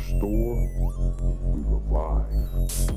restore, we revive.